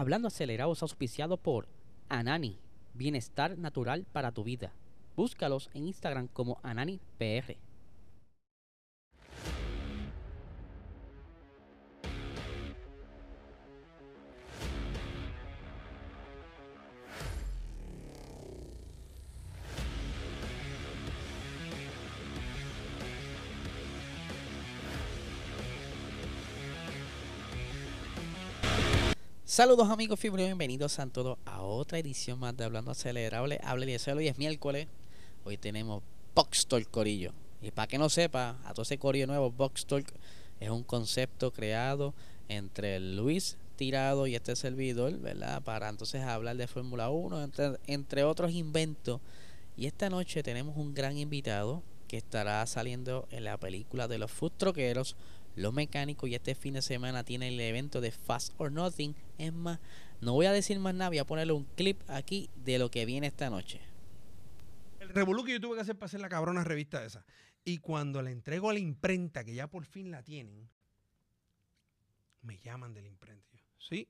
Hablando acelerado es auspiciado por Anani, bienestar natural para tu vida. Búscalos en Instagram como AnaniPR. Saludos amigos fibro, bienvenidos a todos a otra edición más de Hablando Acelerable. Hable de hoy es miércoles. Hoy tenemos Box Talk Corillo. Y para que no sepa, a todo ese corillo nuevo, Box Talk es un concepto creado entre Luis Tirado y este servidor, ¿verdad? Para entonces hablar de Fórmula 1, entre, entre otros inventos. Y esta noche tenemos un gran invitado que estará saliendo en la película de los food troqueros los mecánicos y este fin de semana tiene el evento de Fast or Nothing. Es más, no voy a decir más nada, voy a ponerle un clip aquí de lo que viene esta noche. El revolú que yo tuve que hacer para hacer la cabrona revista esa. Y cuando la entrego a la imprenta, que ya por fin la tienen, me llaman de la imprenta. sí,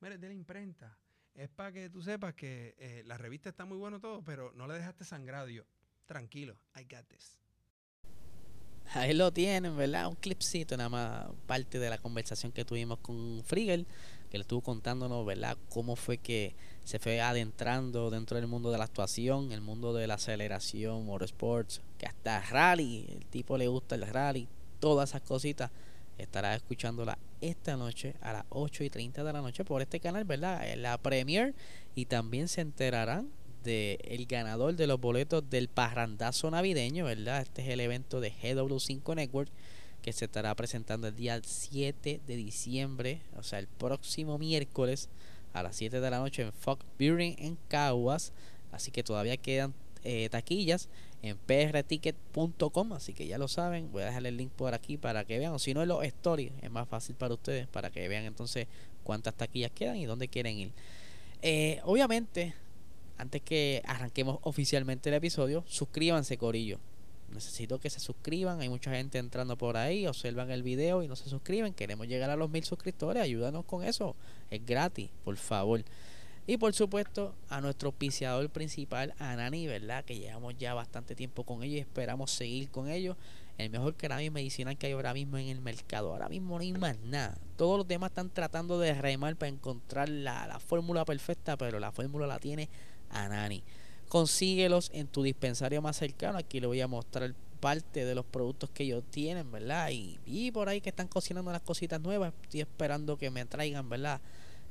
mire, de la imprenta. Es para que tú sepas que eh, la revista está muy bueno todo, pero no le dejaste sangrado. yo, tranquilo, I got this. Ahí lo tienen, ¿verdad? Un clipcito, nada más parte de la conversación que tuvimos con Frigel, que le estuvo contándonos, ¿verdad? Cómo fue que se fue adentrando dentro del mundo de la actuación, el mundo de la aceleración, motorsports, que hasta rally, el tipo le gusta el rally, todas esas cositas. Estará escuchándola esta noche a las 8 y 30 de la noche por este canal, ¿verdad? La premier y también se enterarán el ganador de los boletos del parrandazo navideño, ¿verdad? Este es el evento de GW5 Network que se estará presentando el día 7 de diciembre, o sea, el próximo miércoles a las 7 de la noche en Fox Building en Caguas. Así que todavía quedan eh, taquillas en prticket.com, así que ya lo saben. Voy a dejar el link por aquí para que vean, o si no en los stories, es más fácil para ustedes, para que vean entonces cuántas taquillas quedan y dónde quieren ir. Eh, obviamente, antes que arranquemos oficialmente el episodio, suscríbanse, Corillo. Necesito que se suscriban. Hay mucha gente entrando por ahí, observan el video y no se suscriben. Queremos llegar a los mil suscriptores. Ayúdanos con eso. Es gratis, por favor. Y por supuesto, a nuestro auspiciador principal, Anani, ¿verdad? Que llevamos ya bastante tiempo con ellos y esperamos seguir con ellos. El mejor cannabis medicinal que hay ahora mismo en el mercado. Ahora mismo no hay más nada. Todos los demás están tratando de remar para encontrar la, la fórmula perfecta, pero la fórmula la tiene Anani. Consíguelos en tu dispensario más cercano. Aquí le voy a mostrar parte de los productos que ellos tienen, ¿verdad? Y vi por ahí que están cocinando las cositas nuevas. Estoy esperando que me traigan, ¿verdad?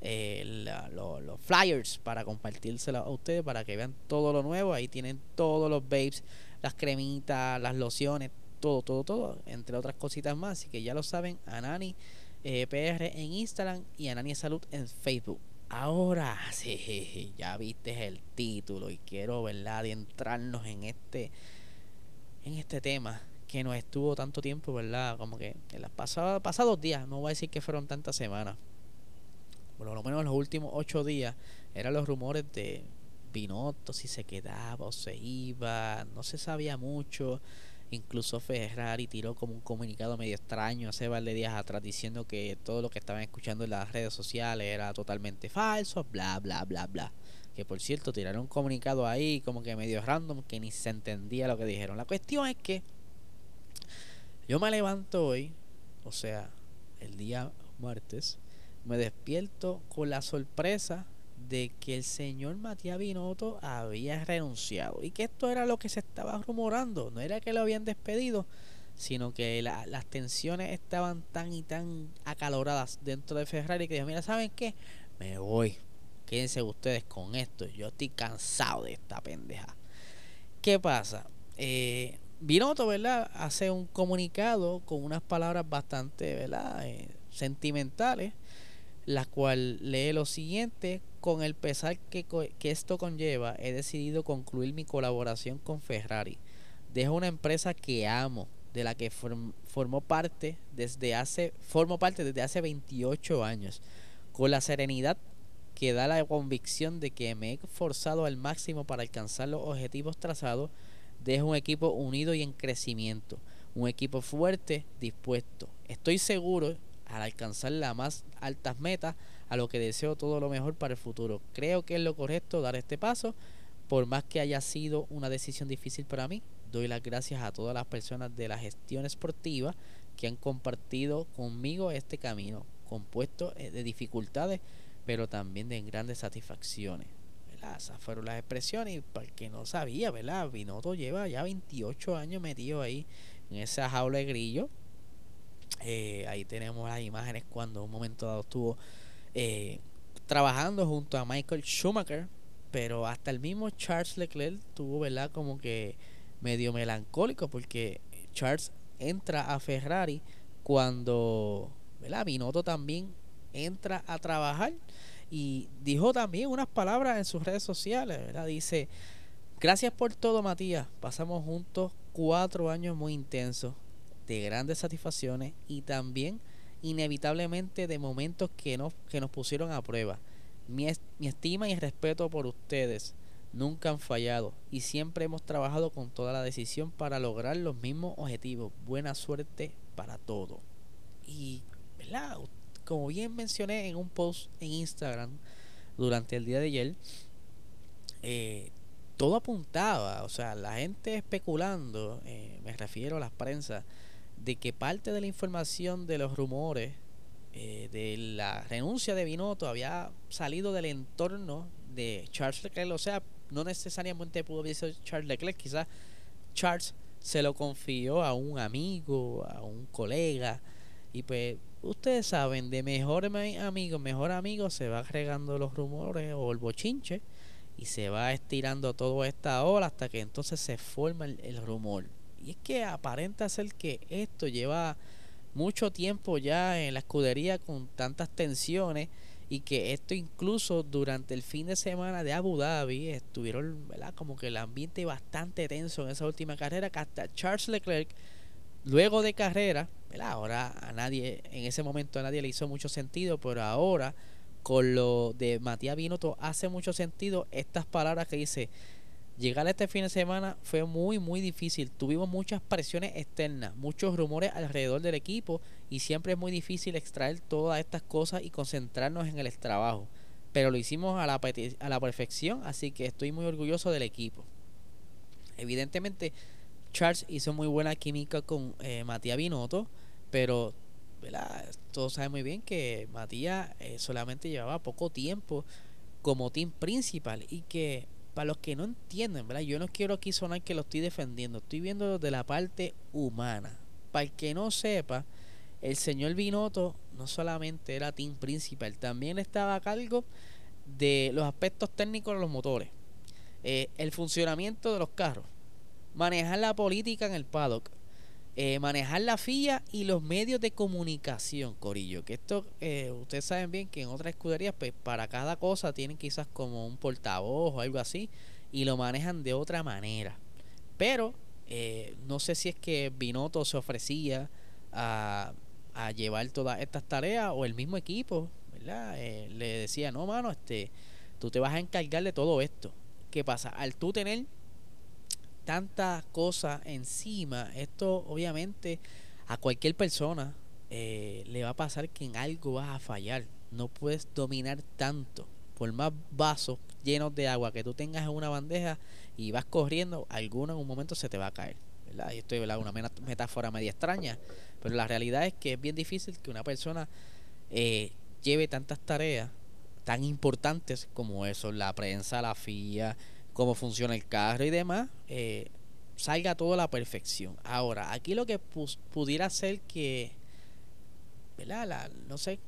Eh, los flyers para compartírselos a ustedes para que vean todo lo nuevo. Ahí tienen todos los babes, las cremitas, las lociones, todo, todo, todo, entre otras cositas más. Así que ya lo saben, Anani eh, PR en Instagram y Anani Salud en Facebook. Ahora sí, ya viste el título y quiero, ¿verdad?, adentrarnos en este, en este tema que nos estuvo tanto tiempo, ¿verdad? Como que en los pasados, pasados días, no voy a decir que fueron tantas semanas, por lo menos en los últimos ocho días, eran los rumores de Binotto, si se quedaba o se iba, no se sabía mucho. Incluso Ferrari tiró como un comunicado medio extraño hace de días atrás diciendo que todo lo que estaban escuchando en las redes sociales era totalmente falso, bla, bla, bla, bla. Que por cierto, tiraron un comunicado ahí como que medio random que ni se entendía lo que dijeron. La cuestión es que yo me levanto hoy, o sea, el día martes, me despierto con la sorpresa de que el señor Matías Binotto había renunciado y que esto era lo que se estaba rumorando, no era que lo habían despedido, sino que las tensiones estaban tan y tan acaloradas dentro de Ferrari que dijo, mira, ¿saben qué? Me voy, quédense ustedes con esto, yo estoy cansado de esta pendeja. ¿Qué pasa? Eh, Binotto, ¿verdad? Hace un comunicado con unas palabras bastante, ¿verdad? Eh, sentimentales la cual lee lo siguiente, con el pesar que, esto conlleva, he decidido concluir mi colaboración con Ferrari. Dejo una empresa que amo, de la que formó parte desde hace, formo parte desde hace 28 años, con la serenidad que da la convicción de que me he forzado al máximo para alcanzar los objetivos trazados, dejo un equipo unido y en crecimiento, un equipo fuerte, dispuesto. Estoy seguro al alcanzar las más altas metas, a lo que deseo todo lo mejor para el futuro. Creo que es lo correcto dar este paso, por más que haya sido una decisión difícil para mí. Doy las gracias a todas las personas de la gestión esportiva que han compartido conmigo este camino, compuesto eh, de dificultades, pero también de grandes satisfacciones. Esas fueron las expresiones. Y para el que no sabía, ¿verdad? Vinoto lleva ya 28 años metido ahí en esa jaula de grillo. Eh, ahí tenemos las imágenes cuando un momento dado estuvo eh, trabajando junto a Michael Schumacher. Pero hasta el mismo Charles Leclerc tuvo, ¿verdad? Como que medio melancólico porque Charles entra a Ferrari cuando, ¿verdad? Binotto también entra a trabajar y dijo también unas palabras en sus redes sociales, ¿verdad? Dice, gracias por todo Matías, pasamos juntos cuatro años muy intensos, de grandes satisfacciones y también inevitablemente de momentos que nos, que nos pusieron a prueba. Mi, mi estima y respeto por ustedes nunca han fallado y siempre hemos trabajado con toda la decisión para lograr los mismos objetivos. Buena suerte para todo. Y, ¿verdad? como bien mencioné en un post en Instagram durante el día de ayer, eh, todo apuntaba, o sea, la gente especulando, eh, me refiero a las prensas, de que parte de la información de los rumores eh, de la renuncia de Binotto había salido del entorno de Charles Leclerc, o sea, no necesariamente pudo haber sido Charles Leclerc, quizás Charles se lo confió a un amigo, a un colega, y pues ustedes saben, de mejor amigo, mejor amigo se va agregando los rumores o el bochinche y se va estirando toda esta ola hasta que entonces se forma el, rumor. Y es que aparenta ser que esto lleva mucho tiempo ya en la escudería con tantas tensiones y que esto incluso durante el fin de semana de Abu Dhabi estuvieron como que el ambiente bastante tenso en esa última carrera que hasta Charles Leclerc luego de carrera Ahora a nadie, en ese momento a nadie le hizo mucho sentido, pero ahora con lo de Matías Binotto hace mucho sentido estas palabras que dice, llegar a este fin de semana fue muy muy difícil, tuvimos muchas presiones externas, muchos rumores alrededor del equipo y siempre es muy difícil extraer todas estas cosas y concentrarnos en el trabajo, pero lo hicimos a la, a la perfección, así que estoy muy orgulloso del equipo. Evidentemente, Charles hizo muy buena química con eh, Matías Binotto pero, ¿verdad? Todos saben muy bien que Matías eh, solamente llevaba poco tiempo como team principal y que para los que no entienden, ¿verdad? Yo no quiero aquí sonar que lo estoy defendiendo, estoy viendo de la parte humana. Para el que no sepa, el señor Binotto no solamente era team principal, también estaba a cargo de los aspectos técnicos de los motores, eh, el funcionamiento de los carros, manejar la política en el paddock, eh, manejar la FIA y los medios de comunicación, Corillo. Que esto, eh, ustedes saben bien que en otras escuderías, pues para cada cosa tienen quizás como un portavoz o algo así y lo manejan de otra manera. Pero eh, no sé si es que Binotto se ofrecía a, a, llevar todas estas tareas o el mismo equipo, ¿verdad? le decía, no, mano, este, tú te vas a encargar de todo esto. ¿Qué pasa? Al tú tener tantas cosas encima, esto obviamente a cualquier persona eh, le va a pasar que en algo vas a fallar. No puedes dominar tanto. Por más vasos llenos de agua que tú tengas en una bandeja y vas corriendo, alguno en un momento se te va a caer. ¿verdad? Y esto es una metáfora media extraña, pero la realidad es que es bien difícil que una persona eh, lleve tantas tareas tan importantes como eso, la prensa, la FIA, cómo funciona el carro y demás, eh, salga todo a la perfección. Ahora, aquí lo que pudiera ser que, ¿verdad? no sé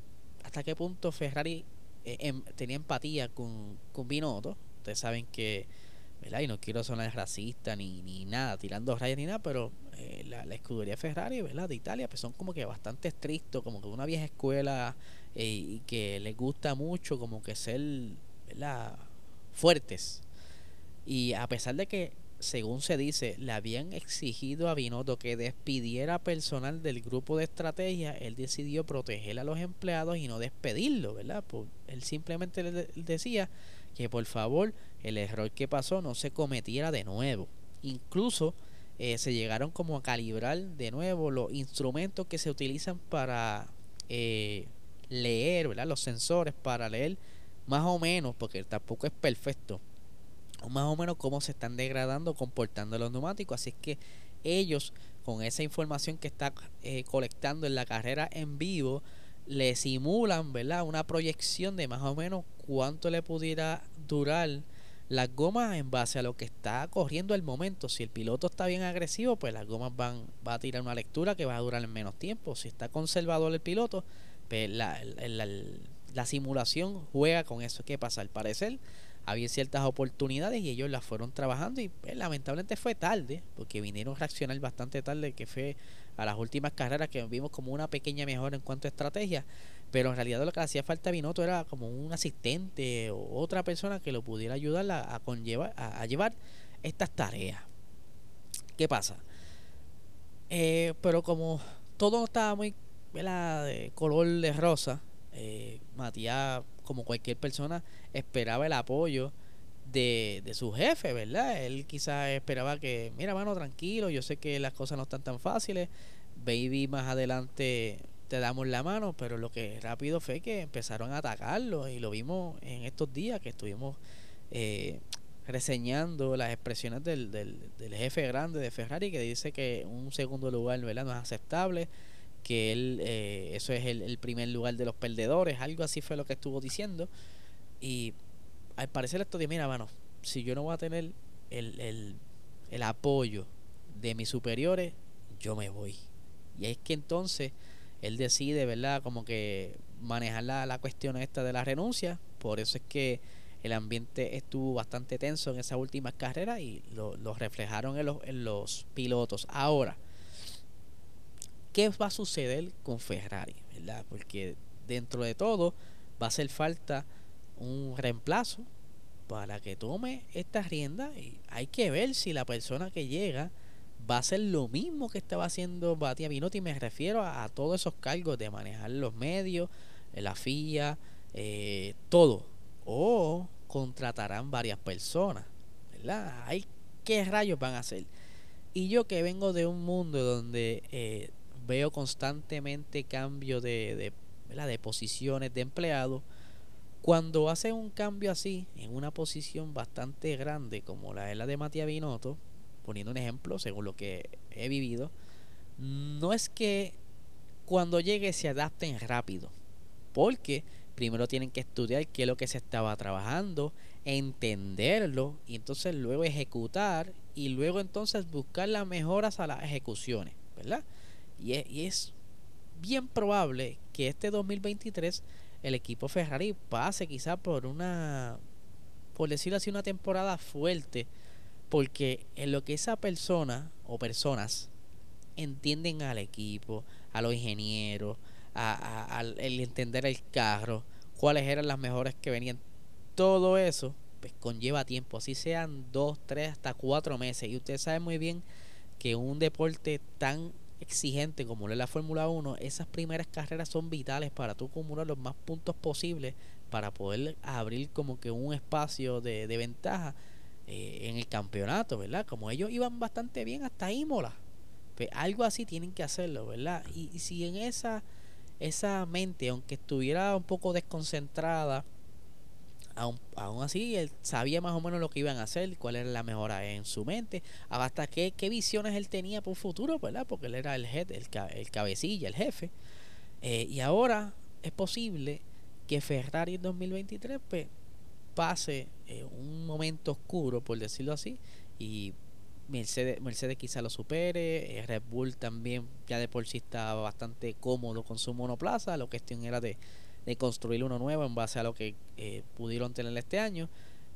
hasta qué punto Ferrari eh, em, tenía empatía con, con Binotto. Ustedes saben que, ¿verdad? Y no quiero sonar racista ni, ni nada, tirando rayas ni nada, pero eh, la, escudería Ferrari, ¿verdad? De Italia, pues son como que bastante estrictos, como que una vieja escuela y que les gusta mucho como que ser, ¿verdad? Fuertes y a pesar de que, según se dice, le habían exigido a Binotto que despidiera personal del grupo de estrategia, él decidió proteger a los empleados y no despedirlo, ¿verdad? Pues, él simplemente le decía que por favor el error que pasó no se cometiera de nuevo. Incluso eh, se llegaron como a calibrar de nuevo los instrumentos que se utilizan para eh, leer, ¿verdad? Los sensores para leer más o menos, porque tampoco es perfecto, más o menos cómo se están degradando, comportando los neumáticos. Así es que ellos, con esa información que está eh, colectando en la carrera en vivo, le simulan, ¿verdad? Una proyección de más o menos cuánto le pudiera durar las gomas en base a lo que está corriendo el momento. Si el piloto está bien agresivo, pues las gomas van va a tirar una lectura que va a durar en menos tiempo. Si está conservador el piloto, pues la, la, la simulación juega con eso. ¿Qué pasa? Al parecer había ciertas oportunidades y ellos las fueron trabajando y pues, lamentablemente fue tarde, porque vinieron a reaccionar bastante tarde, que fue a las últimas carreras que vimos como una pequeña mejora en cuanto a estrategia, pero en realidad lo que hacía falta a Binotto era como un asistente o otra persona que lo pudiera ayudar a, conllevar, a, llevar estas tareas. ¿Qué pasa? Eh, pero como todo estaba muy de color de rosa, eh, Matías, como cualquier persona, esperaba el apoyo de, su jefe, ¿verdad? Él quizás esperaba que, mira, mano, tranquilo, yo sé que las cosas no están tan fáciles, baby, más adelante te damos la mano, pero lo que rápido fue que empezaron a atacarlo y lo vimos en estos días que estuvimos eh, reseñando las expresiones del, del, del, jefe grande de Ferrari que dice que un segundo lugar ¿verdad? no es aceptable que él, eh, eso es el, primer lugar de los perdedores, algo así fue lo que estuvo diciendo. Y al parecer esto de, mira, mano, si yo no voy a tener el, el, el apoyo de mis superiores, yo me voy. Y es que entonces él decide, ¿verdad? Como que manejar la, la cuestión esta de la renuncia. Por eso es que el ambiente estuvo bastante tenso en esas últimas carreras y lo, lo reflejaron en los, en los pilotos. Ahora, ¿Qué va a suceder con Ferrari? ¿verdad? Porque dentro de todo va a hacer falta un reemplazo para que tome esta rienda y hay que ver si la persona que llega va a hacer lo mismo que estaba haciendo Batia Binotti. Me refiero a, todos esos cargos de manejar los medios, eh, la FIA, eh, todo. O contratarán varias personas. ¿Verdad? Hay qué rayos van a hacer. Y yo que vengo de un mundo donde eh, veo constantemente cambio de, de, de posiciones de empleado. Cuando hace un cambio así, en una posición bastante grande como la de la de Matías Binotto, poniendo un ejemplo según lo que he vivido, no es que cuando llegue se adapten rápido, porque primero tienen que estudiar qué es lo que se estaba trabajando, entenderlo y entonces luego ejecutar y luego entonces buscar las mejoras a las ejecuciones, ¿verdad? Y es, bien probable que este 2023 el equipo Ferrari pase quizá por una, por decirlo así, una temporada fuerte, porque en lo que esa persona o personas entienden al equipo, a los ingenieros, a, el entender el carro, cuáles eran las mejores que venían, todo eso pues conlleva tiempo, así sean dos, tres, hasta cuatro meses. Y usted sabe muy bien que un deporte tan exigente como es la Fórmula 1, esas primeras carreras son vitales para tú acumular los más puntos posibles para poder abrir como que un espacio de, ventaja eh, en el campeonato, ¿verdad? Como ellos iban bastante bien hasta Imola. Pues algo así tienen que hacerlo, ¿verdad? Y, y si en esa, esa mente, aunque estuviera un poco desconcentrada, Aún, así, él sabía más o menos lo que iban a hacer, cuál era la mejora en su mente, hasta qué, qué visiones él tenía por futuro, ¿verdad? Porque él era el head, el, cabecilla, el jefe. Eh, y ahora es posible que Ferrari en 2023 pues, pase eh, un momento oscuro, por decirlo así, y Mercedes, Mercedes quizá lo supere, eh, Red Bull también ya de por sí estaba bastante cómodo con su monoplaza, la cuestión era de de construir uno nuevo en base a lo que eh, pudieron tener este año.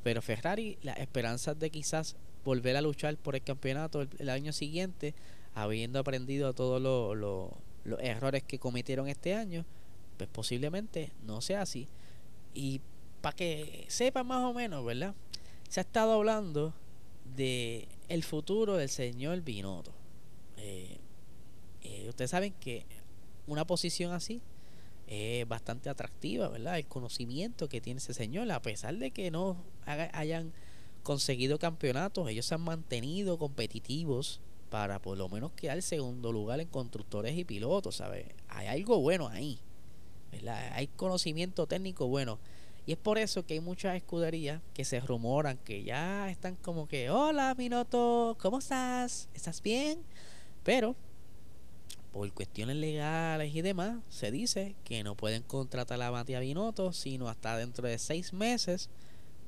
Pero Ferrari, las esperanzas de quizás volver a luchar por el campeonato el, año siguiente, habiendo aprendido todos los errores que cometieron este año, pues posiblemente no sea así. Y para que sepan más o menos, ¿verdad? Se ha estado hablando de el futuro del señor Binotto. Eh, eh, ustedes saben que una posición así es bastante atractiva, ¿verdad? El conocimiento que tiene ese señor, a pesar de que no hayan conseguido campeonatos, ellos se han mantenido competitivos para por lo menos quedar segundo lugar en constructores y pilotos, ¿sabes? Hay algo bueno ahí. Hay conocimiento técnico bueno. Y es por eso que hay muchas escuderías que se rumoran que ya están como que, hola Minoto, ¿cómo estás? ¿Estás bien? Pero por cuestiones legales y demás, se dice que no pueden contratar a Matías Binotto sino hasta dentro de seis meses,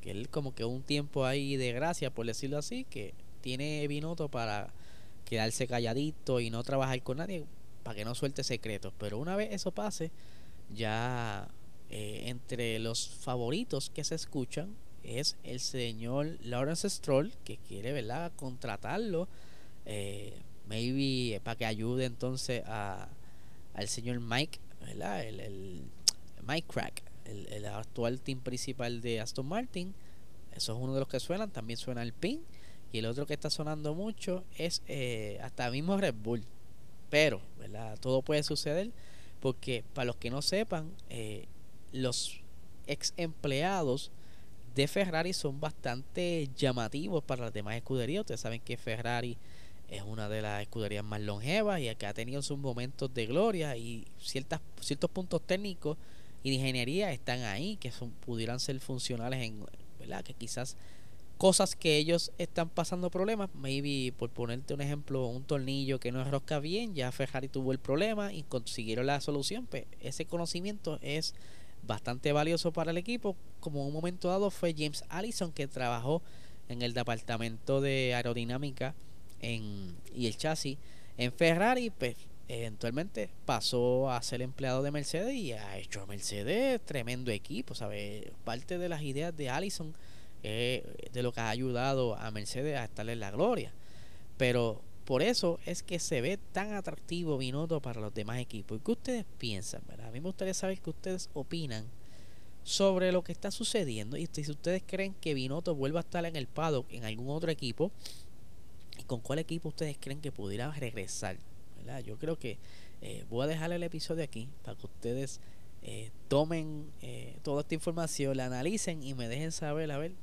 que es como que un tiempo ahí de gracia, por decirlo así, que tiene Binotto para quedarse calladito y no trabajar con nadie, para que no suelte secretos. Pero una vez eso pase, ya eh, entre los favoritos que se escuchan es el señor Lawrence Stroll, que quiere, ¿verdad?, contratarlo. Eh, maybe para que ayude entonces a, al señor Mike. El, Mike Crack, el, actual team principal de Aston Martin. Eso es uno de los que suenan. También suena el PIN. Y el otro que está sonando mucho es eh, hasta mismo Red Bull. Pero, ¿verdad? Todo puede suceder porque para los que no sepan, eh, los ex empleados de Ferrari son bastante llamativos para las demás escuderías. Ustedes saben que Ferrari es una de las escuderías más longevas y que ha tenido sus momentos de gloria y ciertas, ciertos puntos técnicos y de ingeniería están ahí que son, pudieran ser funcionales en, ¿verdad? Que quizás cosas que ellos están pasando problemas, maybe por ponerte un ejemplo, un tornillo que no rosca bien, ya Ferrari tuvo el problema y consiguieron la solución, pues ese conocimiento es bastante valioso para el equipo, como un momento dado fue James Allison que trabajó en el departamento de aerodinámica en, y el chasis en Ferrari, pues eventualmente pasó a ser empleado de Mercedes y ha hecho a Mercedes tremendo equipo, ¿sabes? Parte de las ideas de Allison de lo que ha ayudado a Mercedes a estar en la gloria. Pero por eso es que se ve tan atractivo Binotto para los demás equipos. ¿Y qué ustedes piensan? A mí me gustaría saber qué ustedes opinan sobre lo que está sucediendo y si ustedes creen que Binotto vuelva a estar en el paddock en algún otro equipo con cuál equipo ustedes creen que pudiera regresar. Yo creo que eh, voy a dejar el episodio aquí para que ustedes eh, tomen eh, toda esta información, la analicen y me dejen saber a ver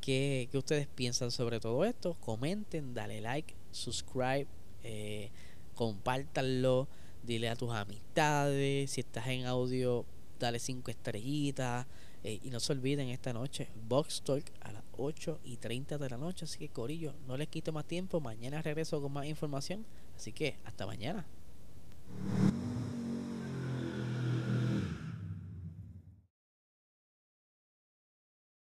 qué, ustedes piensan sobre todo esto. Comenten, dale like, subscribe, eh, compártanlo, dile a tus amistades. Si estás en audio, dale cinco estrellitas. Eh, y no se olviden esta noche, Box Talk a las 8 y 30 de la noche. Así que, Corillo, no les quito más tiempo. Mañana regreso con más información. Así que, hasta mañana.